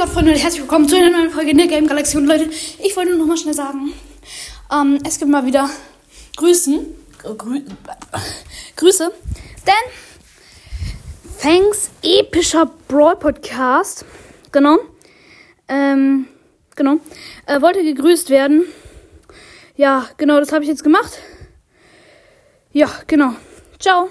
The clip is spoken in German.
Gott, Freunde, herzlich willkommen zu einer neuen Folge in der Game Galaxy. Und Leute, ich wollte nur noch mal schnell sagen, ähm, es gibt mal wieder Grüßen, grü Grüße, denn Fangs epischer Brawl Podcast, genau, ähm, genau, äh, wollte gegrüßt werden. Ja, genau, das habe ich jetzt gemacht. Ja, genau. Ciao.